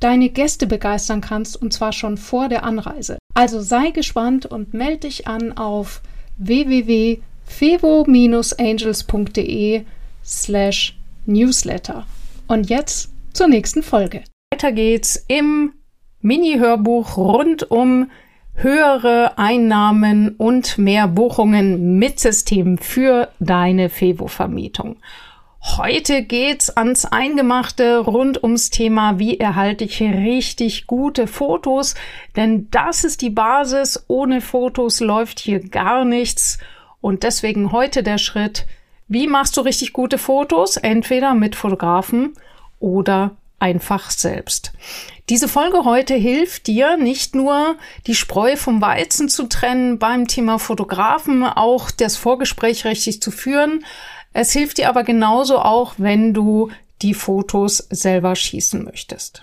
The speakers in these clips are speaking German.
deine Gäste begeistern kannst, und zwar schon vor der Anreise. Also sei gespannt und melde dich an auf www.fevo-angels.de slash newsletter. Und jetzt zur nächsten Folge. Weiter geht's im Mini-Hörbuch rund um höhere Einnahmen und mehr Buchungen mit System für deine Fevo-Vermietung. Heute geht's ans Eingemachte rund ums Thema, wie erhalte ich richtig gute Fotos, denn das ist die Basis. Ohne Fotos läuft hier gar nichts. Und deswegen heute der Schritt, wie machst du richtig gute Fotos? Entweder mit Fotografen oder einfach selbst. Diese Folge heute hilft dir nicht nur die Spreu vom Weizen zu trennen beim Thema Fotografen, auch das Vorgespräch richtig zu führen. Es hilft dir aber genauso auch, wenn du die Fotos selber schießen möchtest.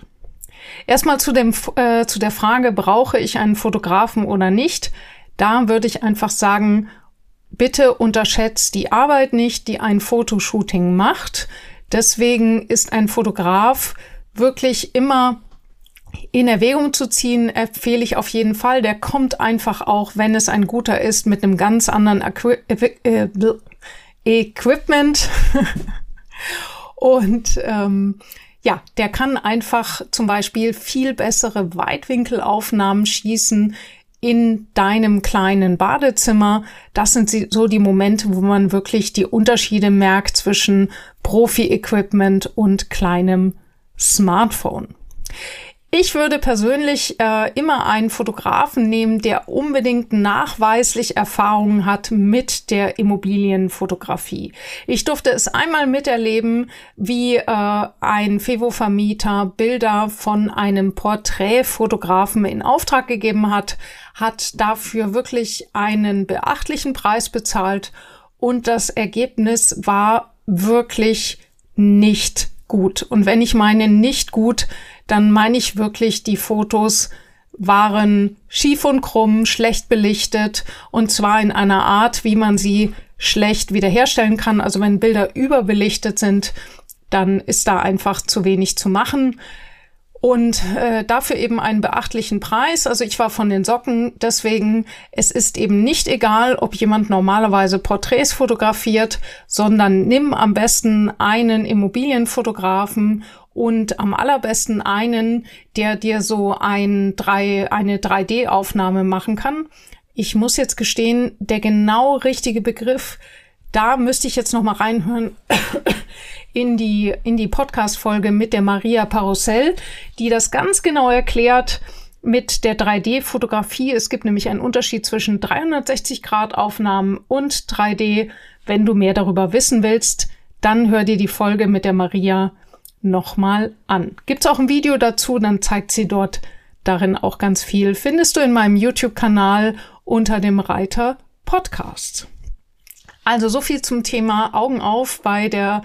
Erstmal zu, dem, äh, zu der Frage, brauche ich einen Fotografen oder nicht? Da würde ich einfach sagen, bitte unterschätzt die Arbeit nicht, die ein Fotoshooting macht. Deswegen ist ein Fotograf wirklich immer in Erwägung zu ziehen, empfehle ich auf jeden Fall. Der kommt einfach auch, wenn es ein guter ist, mit einem ganz anderen Equi äh, Equipment. Und ähm, ja, der kann einfach zum Beispiel viel bessere Weitwinkelaufnahmen schießen in deinem kleinen Badezimmer. Das sind so die Momente, wo man wirklich die Unterschiede merkt zwischen Profi-Equipment und kleinem Smartphone. Ich würde persönlich äh, immer einen Fotografen nehmen, der unbedingt nachweislich Erfahrungen hat mit der Immobilienfotografie. Ich durfte es einmal miterleben, wie äh, ein Fevo-Vermieter Bilder von einem Porträtfotografen in Auftrag gegeben hat, hat dafür wirklich einen beachtlichen Preis bezahlt und das Ergebnis war wirklich nicht gut. Und wenn ich meine nicht gut, dann meine ich wirklich, die Fotos waren schief und krumm, schlecht belichtet und zwar in einer Art, wie man sie schlecht wiederherstellen kann. Also wenn Bilder überbelichtet sind, dann ist da einfach zu wenig zu machen und äh, dafür eben einen beachtlichen Preis. Also ich war von den Socken, deswegen es ist eben nicht egal, ob jemand normalerweise Porträts fotografiert, sondern nimm am besten einen Immobilienfotografen und am allerbesten einen, der dir so ein drei, eine 3D-Aufnahme machen kann. Ich muss jetzt gestehen, der genau richtige Begriff, da müsste ich jetzt noch mal reinhören in die, in die Podcast-Folge mit der Maria Parussell, die das ganz genau erklärt mit der 3D-Fotografie. Es gibt nämlich einen Unterschied zwischen 360-Grad-Aufnahmen und 3D. Wenn du mehr darüber wissen willst, dann hör dir die Folge mit der Maria nochmal an. Gibt's auch ein Video dazu, dann zeigt sie dort darin auch ganz viel. Findest du in meinem YouTube-Kanal unter dem Reiter Podcast. Also so viel zum Thema Augen auf bei der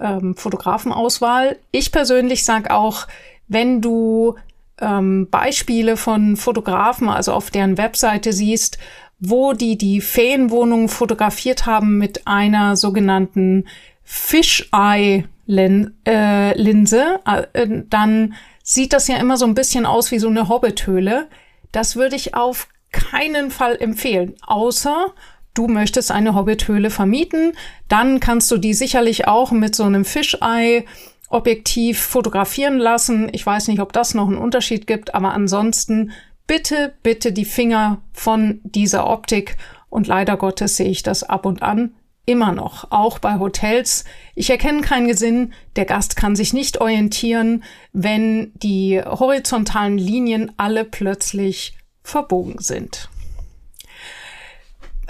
ähm, Fotografenauswahl. Ich persönlich sage auch, wenn du ähm, Beispiele von Fotografen, also auf deren Webseite siehst, wo die die Ferienwohnung fotografiert haben mit einer sogenannten Fisheye äh, äh, dann sieht das ja immer so ein bisschen aus wie so eine Hobbithöhle. Das würde ich auf keinen Fall empfehlen, außer du möchtest eine Hobbithöhle vermieten, dann kannst du die sicherlich auch mit so einem Fisheye Objektiv fotografieren lassen. Ich weiß nicht, ob das noch einen Unterschied gibt, aber ansonsten bitte, bitte die Finger von dieser Optik. Und leider Gottes sehe ich das ab und an immer noch, auch bei Hotels. Ich erkenne keinen Sinn, der Gast kann sich nicht orientieren, wenn die horizontalen Linien alle plötzlich verbogen sind.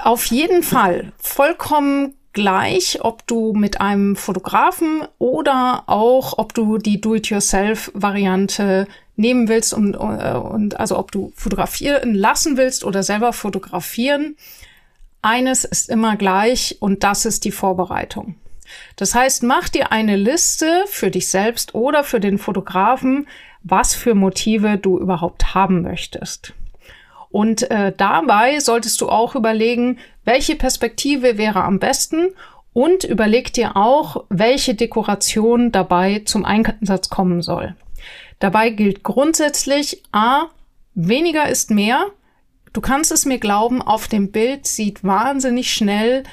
Auf jeden Fall vollkommen gleich, ob du mit einem Fotografen oder auch ob du die Do-it-yourself-Variante nehmen willst und, äh, und also ob du fotografieren lassen willst oder selber fotografieren, eines ist immer gleich und das ist die Vorbereitung. Das heißt, mach dir eine Liste für dich selbst oder für den Fotografen, was für Motive du überhaupt haben möchtest. Und äh, dabei solltest du auch überlegen, welche Perspektive wäre am besten und überleg dir auch, welche Dekoration dabei zum Einsatz kommen soll. Dabei gilt grundsätzlich A, weniger ist mehr. Du kannst es mir glauben, auf dem Bild sieht wahnsinnig schnell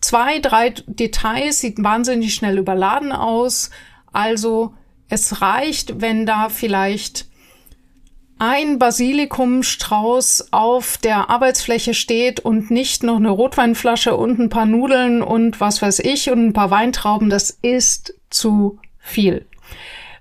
zwei, drei Details, sieht wahnsinnig schnell überladen aus. Also es reicht, wenn da vielleicht ein Basilikumstrauß auf der Arbeitsfläche steht und nicht noch eine Rotweinflasche und ein paar Nudeln und was weiß ich und ein paar Weintrauben, das ist zu viel.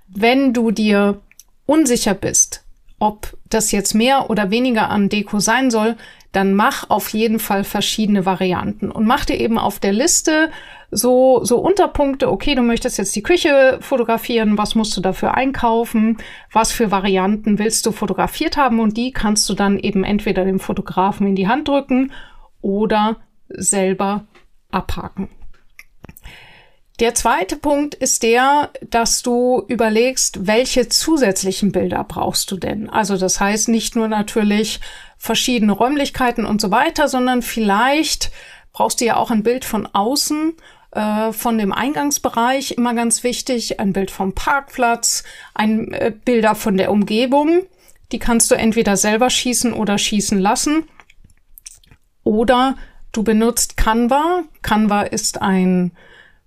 Wenn du dir unsicher bist, ob das jetzt mehr oder weniger an Deko sein soll, dann mach auf jeden Fall verschiedene Varianten und mach dir eben auf der Liste so, so Unterpunkte, okay, du möchtest jetzt die Küche fotografieren, was musst du dafür einkaufen, was für Varianten willst du fotografiert haben und die kannst du dann eben entweder dem Fotografen in die Hand drücken oder selber abhaken. Der zweite Punkt ist der, dass du überlegst, welche zusätzlichen Bilder brauchst du denn? Also das heißt nicht nur natürlich verschiedene Räumlichkeiten und so weiter, sondern vielleicht brauchst du ja auch ein Bild von außen, äh, von dem Eingangsbereich, immer ganz wichtig, ein Bild vom Parkplatz, ein äh, Bilder von der Umgebung. Die kannst du entweder selber schießen oder schießen lassen. Oder du benutzt Canva. Canva ist ein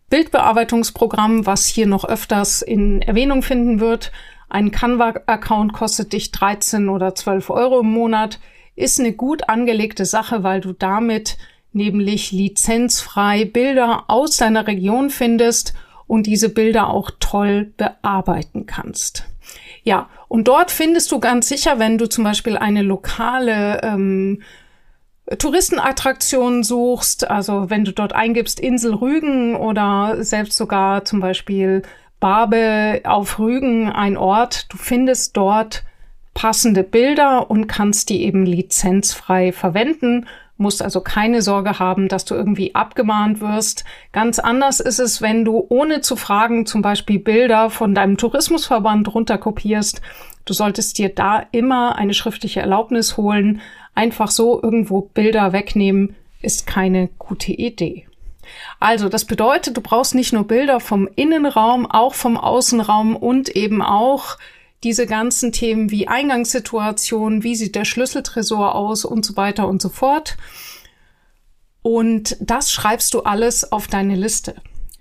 Bildbearbeitungsprogramm, was hier noch öfters in Erwähnung finden wird. Ein Canva-Account kostet dich 13 oder 12 Euro im Monat. Ist eine gut angelegte Sache, weil du damit nämlich lizenzfrei Bilder aus deiner Region findest und diese Bilder auch toll bearbeiten kannst. Ja, und dort findest du ganz sicher, wenn du zum Beispiel eine lokale ähm, Touristenattraktionen suchst, also wenn du dort eingibst Insel Rügen oder selbst sogar zum Beispiel Barbe auf Rügen, ein Ort, du findest dort passende Bilder und kannst die eben lizenzfrei verwenden, musst also keine Sorge haben, dass du irgendwie abgemahnt wirst. Ganz anders ist es, wenn du ohne zu fragen zum Beispiel Bilder von deinem Tourismusverband runterkopierst. Du solltest dir da immer eine schriftliche Erlaubnis holen, einfach so irgendwo Bilder wegnehmen, ist keine gute Idee. Also, das bedeutet, du brauchst nicht nur Bilder vom Innenraum, auch vom Außenraum und eben auch diese ganzen Themen wie Eingangssituation, wie sieht der Schlüsseltresor aus und so weiter und so fort. Und das schreibst du alles auf deine Liste.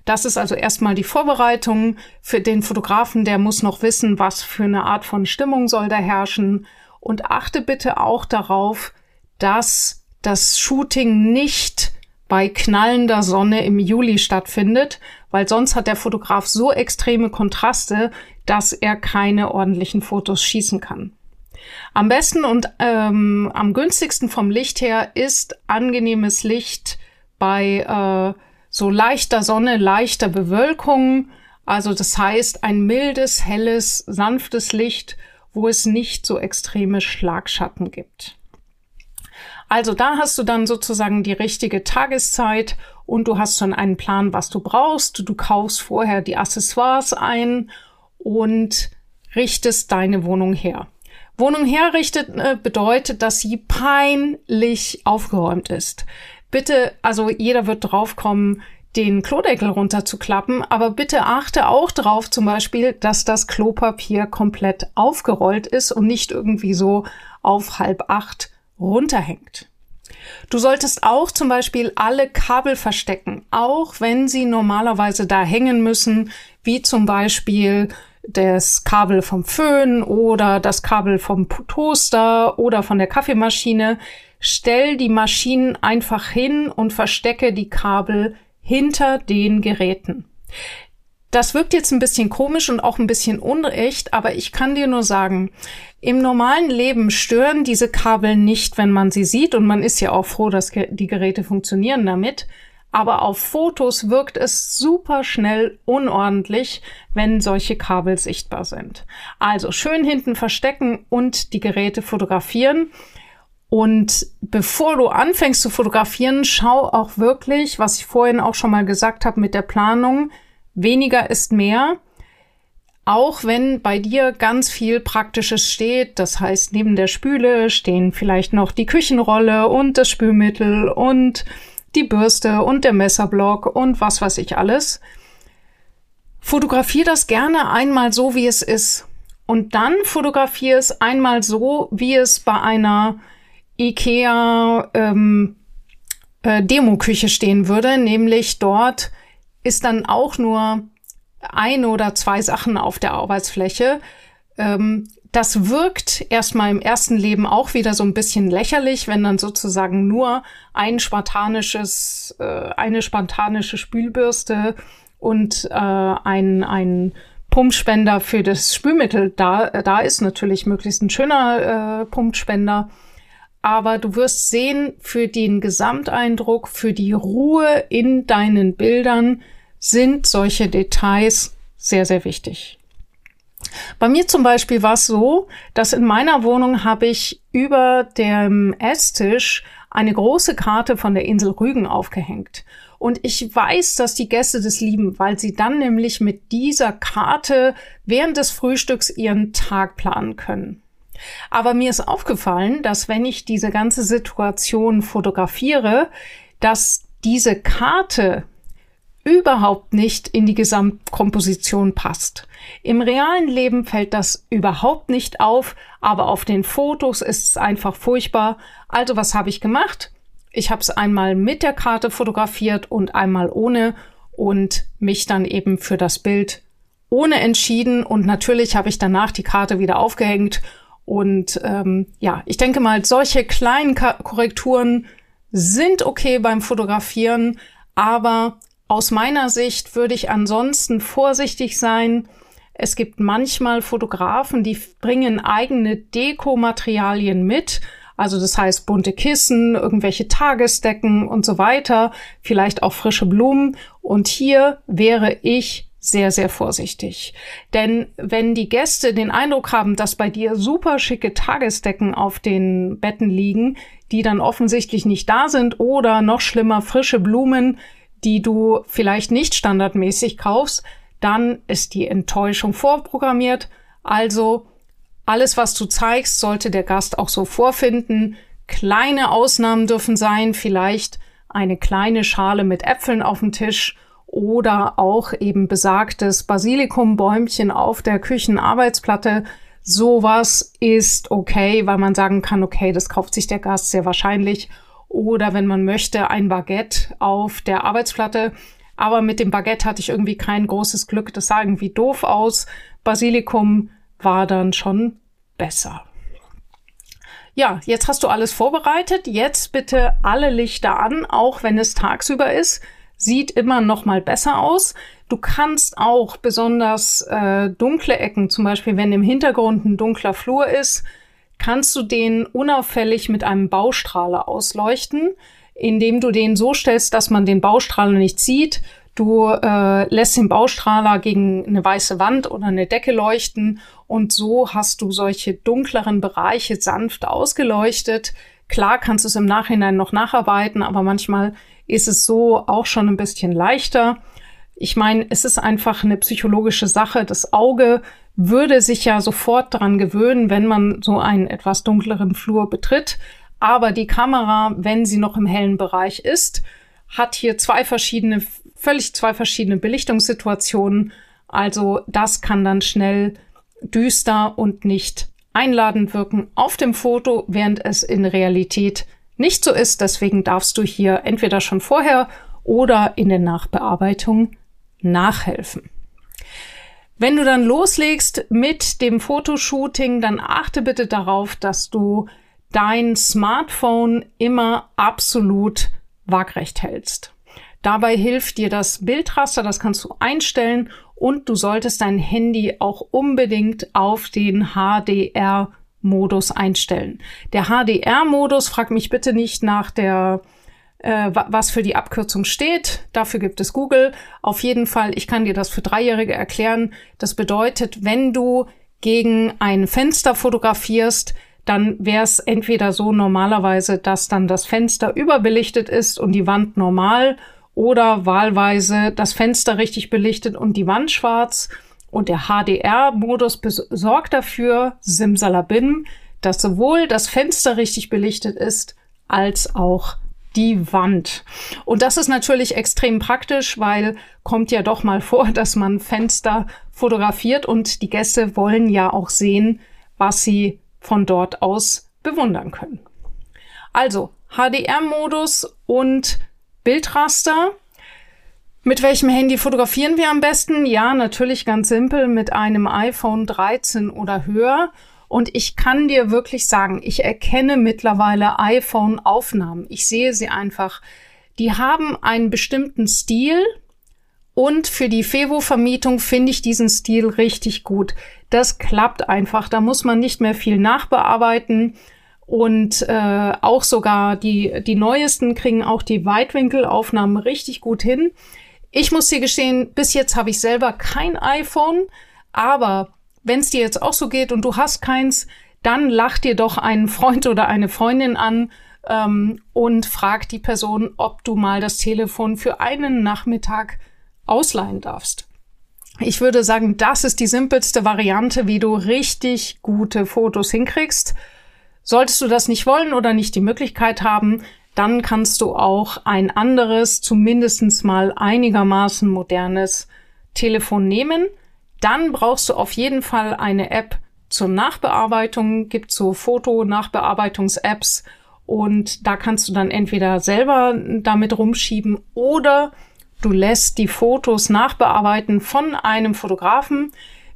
Das ist also erstmal die Vorbereitung für den Fotografen, der muss noch wissen, was für eine Art von Stimmung soll da herrschen und achte bitte auch darauf, dass das Shooting nicht bei knallender Sonne im Juli stattfindet, weil sonst hat der Fotograf so extreme Kontraste, dass er keine ordentlichen Fotos schießen kann. Am besten und ähm, am günstigsten vom Licht her ist angenehmes Licht bei äh, so leichter Sonne, leichter Bewölkung. Also das heißt ein mildes, helles, sanftes Licht wo es nicht so extreme Schlagschatten gibt. Also da hast du dann sozusagen die richtige Tageszeit und du hast schon einen Plan, was du brauchst. Du kaufst vorher die Accessoires ein und richtest deine Wohnung her. Wohnung herrichten äh, bedeutet, dass sie peinlich aufgeräumt ist. Bitte, also jeder wird draufkommen, den Klodeckel runterzuklappen, aber bitte achte auch darauf zum Beispiel, dass das Klopapier komplett aufgerollt ist und nicht irgendwie so auf halb acht runterhängt. Du solltest auch zum Beispiel alle Kabel verstecken, auch wenn sie normalerweise da hängen müssen, wie zum Beispiel das Kabel vom Föhn oder das Kabel vom Toaster oder von der Kaffeemaschine. Stell die Maschinen einfach hin und verstecke die Kabel hinter den Geräten. Das wirkt jetzt ein bisschen komisch und auch ein bisschen unrecht, aber ich kann dir nur sagen, im normalen Leben stören diese Kabel nicht, wenn man sie sieht und man ist ja auch froh, dass die Geräte funktionieren damit. aber auf Fotos wirkt es super schnell unordentlich, wenn solche Kabel sichtbar sind. Also schön hinten verstecken und die Geräte fotografieren. Und bevor du anfängst zu fotografieren, schau auch wirklich, was ich vorhin auch schon mal gesagt habe mit der Planung, weniger ist mehr. Auch wenn bei dir ganz viel Praktisches steht, das heißt, neben der Spüle stehen vielleicht noch die Küchenrolle und das Spülmittel und die Bürste und der Messerblock und was weiß ich alles. Fotografier das gerne einmal so, wie es ist. Und dann fotografier es einmal so, wie es bei einer IKEA ähm, äh, Demo-Küche stehen würde, nämlich dort ist dann auch nur eine oder zwei Sachen auf der Arbeitsfläche. Ähm, das wirkt erstmal im ersten Leben auch wieder so ein bisschen lächerlich, wenn dann sozusagen nur ein spartanisches, äh, eine spartanische Spülbürste und äh, ein, ein Pumpspender für das Spülmittel da, da ist natürlich möglichst ein schöner äh, Pumpspender aber du wirst sehen, für den Gesamteindruck, für die Ruhe in deinen Bildern sind solche Details sehr, sehr wichtig. Bei mir zum Beispiel war es so, dass in meiner Wohnung habe ich über dem Esstisch eine große Karte von der Insel Rügen aufgehängt. Und ich weiß, dass die Gäste das lieben, weil sie dann nämlich mit dieser Karte während des Frühstücks ihren Tag planen können. Aber mir ist aufgefallen, dass wenn ich diese ganze Situation fotografiere, dass diese Karte überhaupt nicht in die Gesamtkomposition passt. Im realen Leben fällt das überhaupt nicht auf, aber auf den Fotos ist es einfach furchtbar. Also was habe ich gemacht? Ich habe es einmal mit der Karte fotografiert und einmal ohne und mich dann eben für das Bild ohne entschieden und natürlich habe ich danach die Karte wieder aufgehängt und ähm, ja, ich denke mal, solche kleinen Korrekturen sind okay beim Fotografieren, aber aus meiner Sicht würde ich ansonsten vorsichtig sein. Es gibt manchmal Fotografen, die bringen eigene Dekomaterialien mit. Also das heißt bunte Kissen, irgendwelche Tagesdecken und so weiter, vielleicht auch frische Blumen. Und hier wäre ich sehr, sehr vorsichtig. Denn wenn die Gäste den Eindruck haben, dass bei dir super schicke Tagesdecken auf den Betten liegen, die dann offensichtlich nicht da sind oder noch schlimmer frische Blumen, die du vielleicht nicht standardmäßig kaufst, dann ist die Enttäuschung vorprogrammiert. Also alles, was du zeigst, sollte der Gast auch so vorfinden. Kleine Ausnahmen dürfen sein, vielleicht eine kleine Schale mit Äpfeln auf dem Tisch oder auch eben besagtes Basilikumbäumchen auf der Küchenarbeitsplatte. Sowas ist okay, weil man sagen kann, okay, das kauft sich der Gast sehr wahrscheinlich. Oder wenn man möchte, ein Baguette auf der Arbeitsplatte. Aber mit dem Baguette hatte ich irgendwie kein großes Glück. Das sah irgendwie doof aus. Basilikum war dann schon besser. Ja, jetzt hast du alles vorbereitet. Jetzt bitte alle Lichter an, auch wenn es tagsüber ist sieht immer noch mal besser aus. Du kannst auch besonders äh, dunkle Ecken, zum Beispiel wenn im Hintergrund ein dunkler Flur ist, kannst du den unauffällig mit einem Baustrahler ausleuchten, indem du den so stellst, dass man den Baustrahler nicht sieht. Du äh, lässt den Baustrahler gegen eine weiße Wand oder eine Decke leuchten und so hast du solche dunkleren Bereiche sanft ausgeleuchtet. Klar kannst du es im Nachhinein noch nacharbeiten, aber manchmal ist es so auch schon ein bisschen leichter. Ich meine, es ist einfach eine psychologische Sache. Das Auge würde sich ja sofort daran gewöhnen, wenn man so einen etwas dunkleren Flur betritt. Aber die Kamera, wenn sie noch im hellen Bereich ist, hat hier zwei verschiedene, völlig zwei verschiedene Belichtungssituationen. Also das kann dann schnell düster und nicht einladend wirken auf dem Foto, während es in Realität nicht so ist. Deswegen darfst du hier entweder schon vorher oder in der Nachbearbeitung nachhelfen. Wenn du dann loslegst mit dem Fotoshooting, dann achte bitte darauf, dass du dein Smartphone immer absolut waagrecht hältst. Dabei hilft dir das Bildraster, das kannst du einstellen und du solltest dein Handy auch unbedingt auf den HDR Modus einstellen. Der HDR-Modus, frag mich bitte nicht nach der äh, was für die Abkürzung steht. Dafür gibt es Google. Auf jeden Fall, ich kann dir das für Dreijährige erklären. Das bedeutet, wenn du gegen ein Fenster fotografierst, dann wäre es entweder so normalerweise, dass dann das Fenster überbelichtet ist und die Wand normal oder wahlweise das Fenster richtig belichtet und die Wand schwarz. Und der HDR-Modus sorgt dafür, simsalabim, dass sowohl das Fenster richtig belichtet ist, als auch die Wand. Und das ist natürlich extrem praktisch, weil kommt ja doch mal vor, dass man Fenster fotografiert und die Gäste wollen ja auch sehen, was sie von dort aus bewundern können. Also HDR-Modus und Bildraster. Mit welchem Handy fotografieren wir am besten? Ja, natürlich ganz simpel mit einem iPhone 13 oder höher. Und ich kann dir wirklich sagen, ich erkenne mittlerweile iPhone-Aufnahmen. Ich sehe sie einfach. Die haben einen bestimmten Stil. Und für die Fevo-Vermietung finde ich diesen Stil richtig gut. Das klappt einfach. Da muss man nicht mehr viel nachbearbeiten. Und äh, auch sogar die, die neuesten kriegen auch die Weitwinkelaufnahmen richtig gut hin. Ich muss dir gestehen, bis jetzt habe ich selber kein iPhone, aber wenn es dir jetzt auch so geht und du hast keins, dann lach dir doch einen Freund oder eine Freundin an ähm, und frag die Person, ob du mal das Telefon für einen Nachmittag ausleihen darfst. Ich würde sagen, das ist die simpelste Variante, wie du richtig gute Fotos hinkriegst. Solltest du das nicht wollen oder nicht die Möglichkeit haben, dann kannst du auch ein anderes, zumindestens mal einigermaßen modernes Telefon nehmen. Dann brauchst du auf jeden Fall eine App zur Nachbearbeitung, gibt so Foto-Nachbearbeitungs-Apps und da kannst du dann entweder selber damit rumschieben oder du lässt die Fotos nachbearbeiten von einem Fotografen.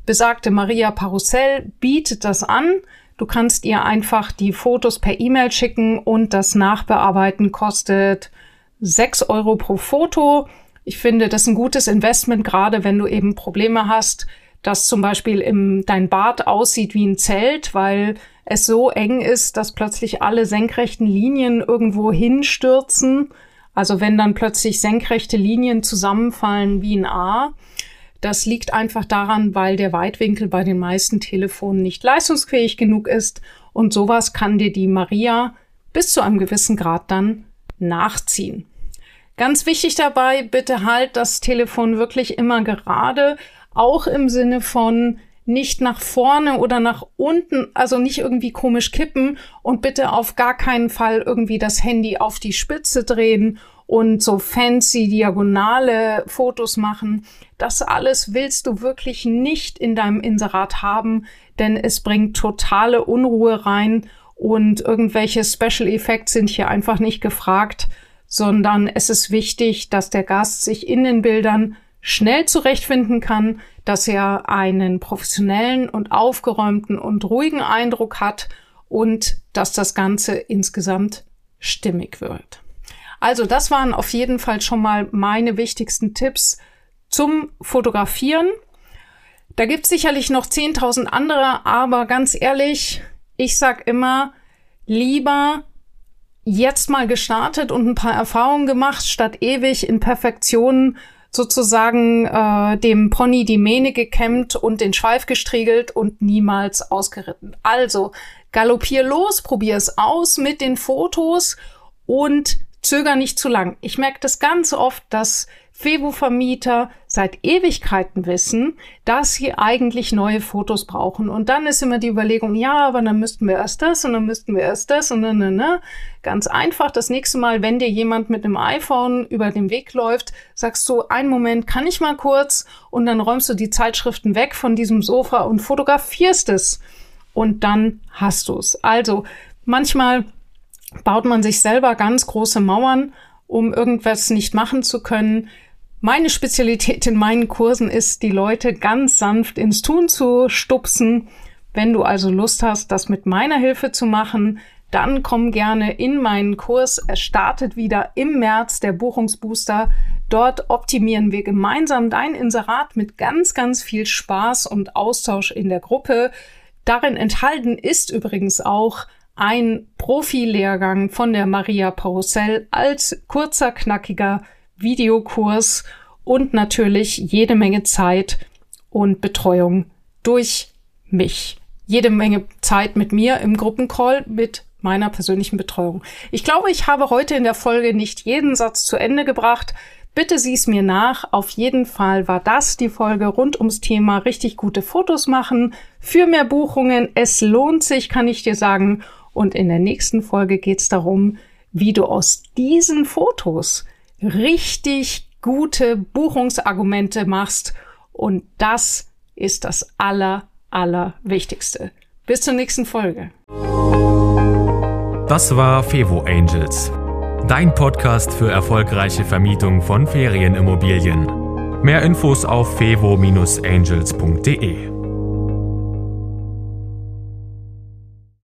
Besagte Maria Parussell bietet das an. Du kannst ihr einfach die Fotos per E-Mail schicken und das Nachbearbeiten kostet 6 Euro pro Foto. Ich finde, das ist ein gutes Investment, gerade wenn du eben Probleme hast, dass zum Beispiel im, dein Bad aussieht wie ein Zelt, weil es so eng ist, dass plötzlich alle senkrechten Linien irgendwo hinstürzen. Also wenn dann plötzlich senkrechte Linien zusammenfallen wie ein A. Das liegt einfach daran, weil der Weitwinkel bei den meisten Telefonen nicht leistungsfähig genug ist. Und sowas kann dir die Maria bis zu einem gewissen Grad dann nachziehen. Ganz wichtig dabei, bitte halt das Telefon wirklich immer gerade, auch im Sinne von nicht nach vorne oder nach unten, also nicht irgendwie komisch kippen und bitte auf gar keinen Fall irgendwie das Handy auf die Spitze drehen und so fancy diagonale Fotos machen. Das alles willst du wirklich nicht in deinem Inserat haben, denn es bringt totale Unruhe rein und irgendwelche Special Effects sind hier einfach nicht gefragt sondern es ist wichtig, dass der Gast sich in den Bildern schnell zurechtfinden kann, dass er einen professionellen und aufgeräumten und ruhigen Eindruck hat und dass das Ganze insgesamt stimmig wird. Also das waren auf jeden Fall schon mal meine wichtigsten Tipps zum Fotografieren. Da gibt es sicherlich noch 10.000 andere, aber ganz ehrlich, ich sag immer, lieber jetzt mal gestartet und ein paar Erfahrungen gemacht, statt ewig in Perfektion sozusagen äh, dem Pony die Mähne gekämmt und den Schweif gestriegelt und niemals ausgeritten. Also galoppier los, probier es aus mit den Fotos und zöger nicht zu lang. Ich merke das ganz oft, dass Fevo-Vermieter seit Ewigkeiten wissen, dass sie eigentlich neue Fotos brauchen. Und dann ist immer die Überlegung, ja, aber dann müssten wir erst das und dann müssten wir erst das und dann, ne, ne. Ganz einfach, das nächste Mal, wenn dir jemand mit einem iPhone über den Weg läuft, sagst du, einen Moment, kann ich mal kurz? Und dann räumst du die Zeitschriften weg von diesem Sofa und fotografierst es. Und dann hast du es. Also, manchmal baut man sich selber ganz große Mauern, um irgendwas nicht machen zu können. Meine Spezialität in meinen Kursen ist, die Leute ganz sanft ins Tun zu stupsen. Wenn du also Lust hast, das mit meiner Hilfe zu machen, dann komm gerne in meinen Kurs. Er startet wieder im März, der Buchungsbooster. Dort optimieren wir gemeinsam dein Inserat mit ganz, ganz viel Spaß und Austausch in der Gruppe. Darin enthalten ist übrigens auch ein Profilehrgang von der Maria Pausell als kurzer, knackiger Videokurs und natürlich jede Menge Zeit und Betreuung durch mich. Jede Menge Zeit mit mir im Gruppencall mit meiner persönlichen Betreuung. Ich glaube, ich habe heute in der Folge nicht jeden Satz zu Ende gebracht. Bitte sieh es mir nach. Auf jeden Fall war das die Folge rund ums Thema richtig gute Fotos machen. Für mehr Buchungen. Es lohnt sich, kann ich dir sagen. Und in der nächsten Folge geht es darum, wie du aus diesen Fotos richtig gute Buchungsargumente machst. Und das ist das aller, aller Wichtigste. Bis zur nächsten Folge. Das war Fevo Angels, dein Podcast für erfolgreiche Vermietung von Ferienimmobilien. Mehr Infos auf fevo-angels.de.